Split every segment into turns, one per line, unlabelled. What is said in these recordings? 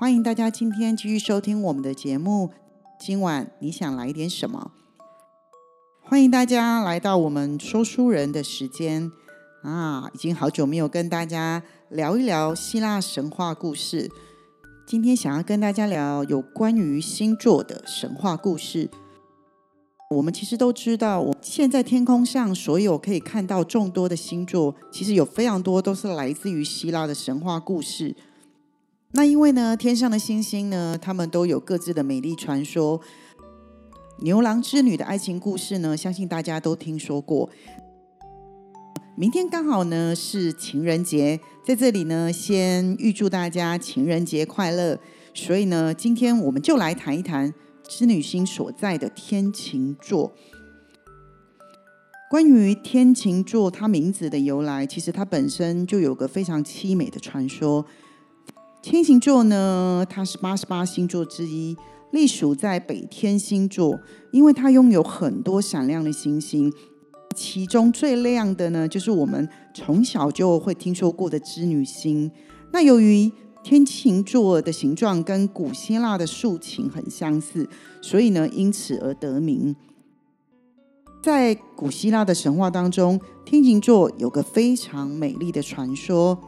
欢迎大家今天继续收听我们的节目。今晚你想来点什么？欢迎大家来到我们说书人的时间啊！已经好久没有跟大家聊一聊希腊神话故事，今天想要跟大家聊有关于星座的神话故事。我们其实都知道，我现在天空上所有可以看到众多的星座，其实有非常多都是来自于希腊的神话故事。那因为呢，天上的星星呢，他们都有各自的美丽传说。牛郎织女的爱情故事呢，相信大家都听说过。明天刚好呢是情人节，在这里呢，先预祝大家情人节快乐。所以呢，今天我们就来谈一谈。织女星所在的天琴座。关于天琴座，它名字的由来，其实它本身就有个非常凄美的传说。天琴座呢，它是八十八星座之一，隶属在北天星座，因为它拥有很多闪亮的星星，其中最亮的呢，就是我们从小就会听说过的织女星。那由于天琴座的形状跟古希腊的竖琴很相似，所以呢，因此而得名。在古希腊的神话当中，天琴座有个非常美丽的传说。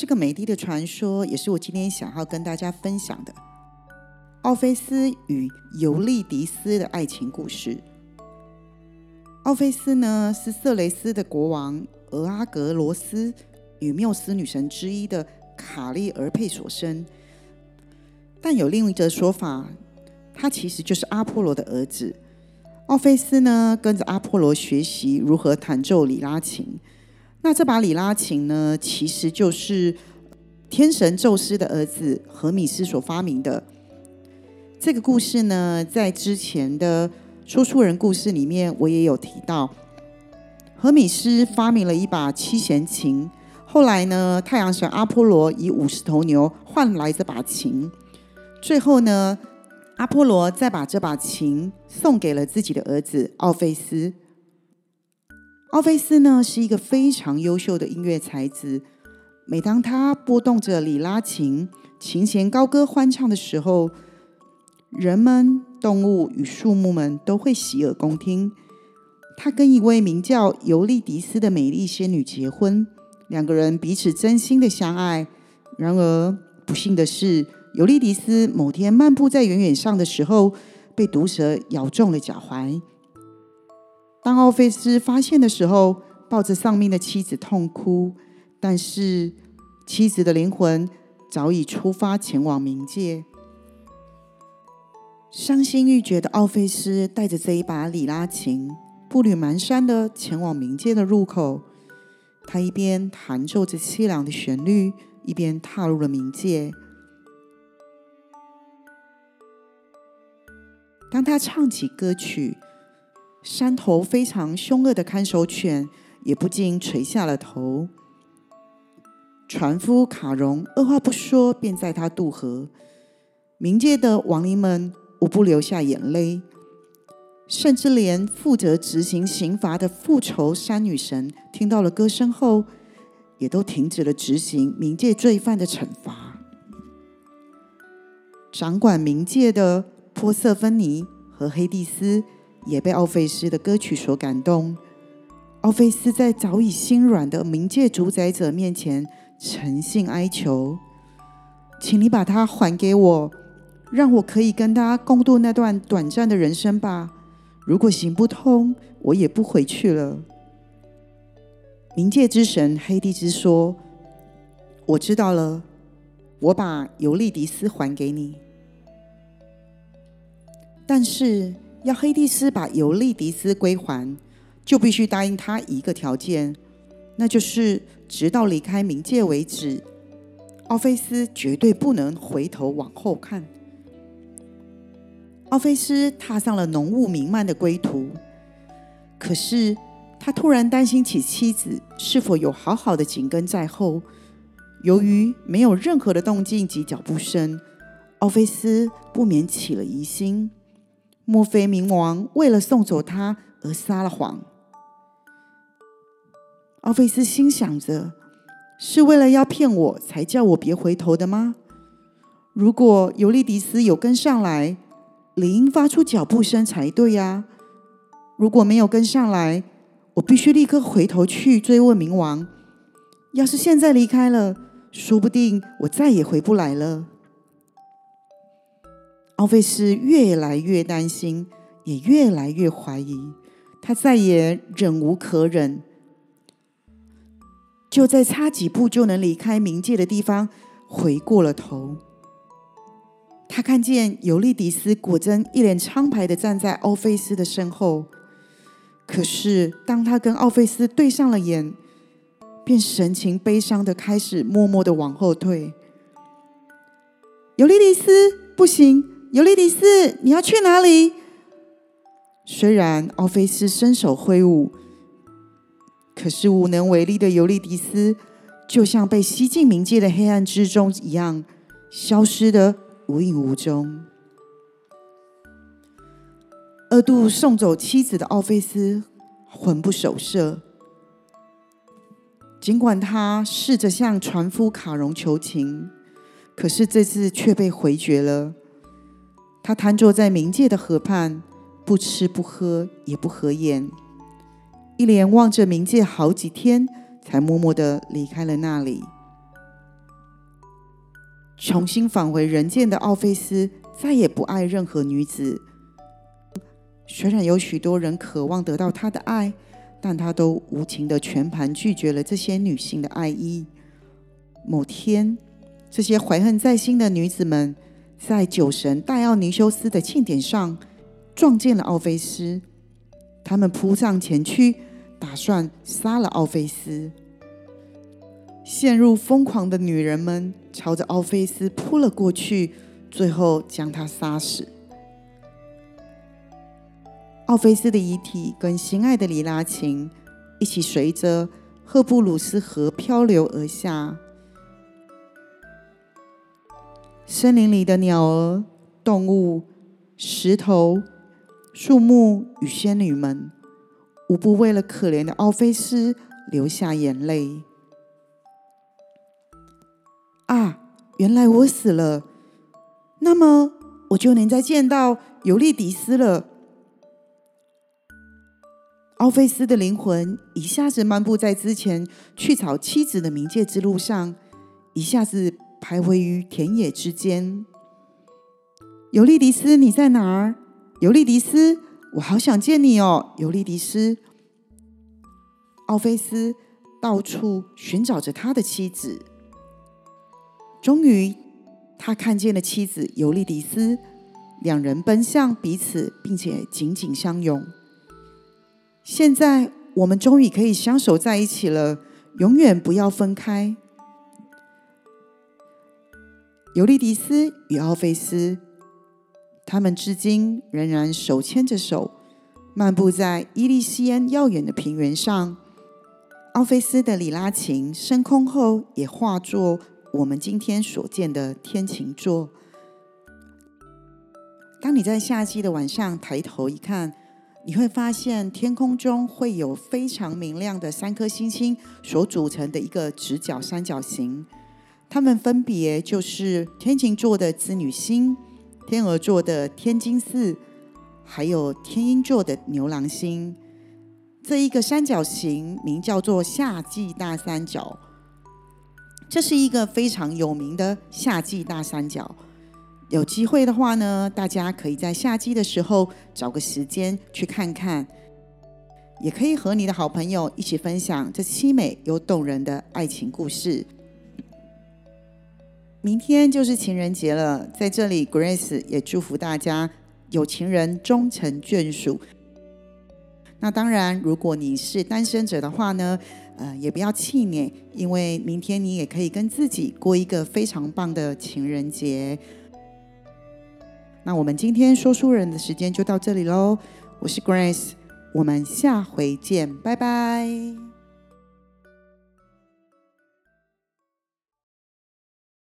这个美丽的传说也是我今天想要跟大家分享的——奥菲斯与尤利迪斯的爱情故事。奥菲斯呢，是色雷斯的国王俄阿格罗斯与缪斯女神之一的。卡利而配所生，但有另一则说法，他其实就是阿波罗的儿子。奥菲斯呢，跟着阿波罗学习如何弹奏里拉琴。那这把里拉琴呢，其实就是天神宙斯的儿子荷米斯所发明的。这个故事呢，在之前的说书人故事里面，我也有提到，荷米斯发明了一把七弦琴。后来呢，太阳神阿波罗以五十头牛换来这把琴。最后呢，阿波罗再把这把琴送给了自己的儿子奥菲斯。奥菲斯呢是一个非常优秀的音乐才子。每当他拨动着里拉琴，琴弦高歌欢唱的时候，人们、动物与树木们都会洗耳恭听。他跟一位名叫尤利迪斯的美丽仙女结婚。两个人彼此真心的相爱，然而不幸的是，尤利迪斯某天漫步在原野上的时候，被毒蛇咬中了脚踝。当奥菲斯发现的时候，抱着丧命的妻子痛哭，但是妻子的灵魂早已出发前往冥界。伤心欲绝的奥菲斯带着这一把里拉琴，步履蹒跚的前往冥界的入口。他一边弹奏着凄凉的旋律，一边踏入了冥界。当他唱起歌曲，山头非常凶恶的看守犬也不禁垂下了头。船夫卡戎二话不说，便载他渡河。冥界的亡灵们无不流下眼泪。甚至连负责执行刑罚的复仇山女神听到了歌声后，也都停止了执行冥界罪犯的惩罚。掌管冥界的波瑟芬尼和黑蒂斯也被奥菲斯的歌曲所感动。奥菲斯在早已心软的冥界主宰者面前诚信哀求：“请你把他还给我，让我可以跟他共度那段短暂的人生吧。”如果行不通，我也不回去了。冥界之神黑帝斯说：“我知道了，我把尤利迪斯还给你。但是要黑帝斯把尤利迪斯归还，就必须答应他一个条件，那就是直到离开冥界为止。奥菲斯绝对不能回头往后看。奥菲斯踏上了浓雾弥漫的归途，可是他突然担心起妻子是否有好好的紧跟在后。由于没有任何的动静及脚步声，奥菲斯不免起了疑心：莫非冥王为了送走他而撒了谎？奥菲斯心想着：是为了要骗我才叫我别回头的吗？如果尤利迪斯有跟上来，理应发出脚步声才对呀。如果没有跟上来，我必须立刻回头去追问冥王。要是现在离开了，说不定我再也回不来了。奥菲斯越来越担心，也越来越怀疑，他再也忍无可忍，就在差几步就能离开冥界的地方，回过了头。他看见尤利迪斯果真一脸苍白的站在奥菲斯的身后，可是当他跟奥菲斯对上了眼。便神情悲伤的开始默默的往后退。尤利迪斯，不行！尤利迪斯，你要去哪里？虽然奥菲斯伸手挥舞，可是无能为力的尤利迪斯，就像被吸进冥界的黑暗之中一样，消失的无影无踪。二度送走妻子的奥菲斯，魂不守舍。尽管他试着向船夫卡戎求情，可是这次却被回绝了。他瘫坐在冥界的河畔，不吃不喝，也不合眼，一连望着冥界好几天，才默默的离开了那里。重新返回人间的奥菲斯，再也不爱任何女子。虽然有许多人渴望得到他的爱。但他都无情的全盘拒绝了这些女性的爱意。某天，这些怀恨在心的女子们在酒神戴奥尼修斯的庆典上撞见了奥菲斯，他们扑上前去，打算杀了奥菲斯。陷入疯狂的女人们朝着奥菲斯扑了过去，最后将他杀死。奥菲斯的遗体跟心爱的里拉琴一起随着赫布鲁斯河漂流而下。森林里的鸟儿、动物、石头、树木与仙女们，无不为了可怜的奥菲斯流下眼泪。啊，原来我死了，那么我就能再见到尤利迪斯了。奥菲斯的灵魂一下子漫步在之前去找妻子的冥界之路上，一下子徘徊于田野之间。尤利迪斯，你在哪儿？尤利迪斯，我好想见你哦，尤利迪斯。奥菲斯到处寻找着他的妻子，终于他看见了妻子尤利迪斯，两人奔向彼此，并且紧紧相拥。现在我们终于可以相守在一起了，永远不要分开。尤利迪斯与奥菲斯，他们至今仍然手牵着手，漫步在伊利西安耀眼的平原上。奥菲斯的里拉琴升空后，也化作我们今天所见的天琴座。当你在夏季的晚上抬头一看。你会发现天空中会有非常明亮的三颗星星所组成的一个直角三角形，它们分别就是天琴座的织女星、天鹅座的天津四，还有天鹰座的牛郎星。这一个三角形名叫做夏季大三角，这是一个非常有名的夏季大三角。有机会的话呢，大家可以在夏季的时候找个时间去看看，也可以和你的好朋友一起分享这凄美又动人的爱情故事。明天就是情人节了，在这里，Grace 也祝福大家有情人终成眷属。那当然，如果你是单身者的话呢，呃，也不要气馁，因为明天你也可以跟自己过一个非常棒的情人节。那我们今天说书人的时间就到这里喽，我是 Grace，我们下回见，拜拜。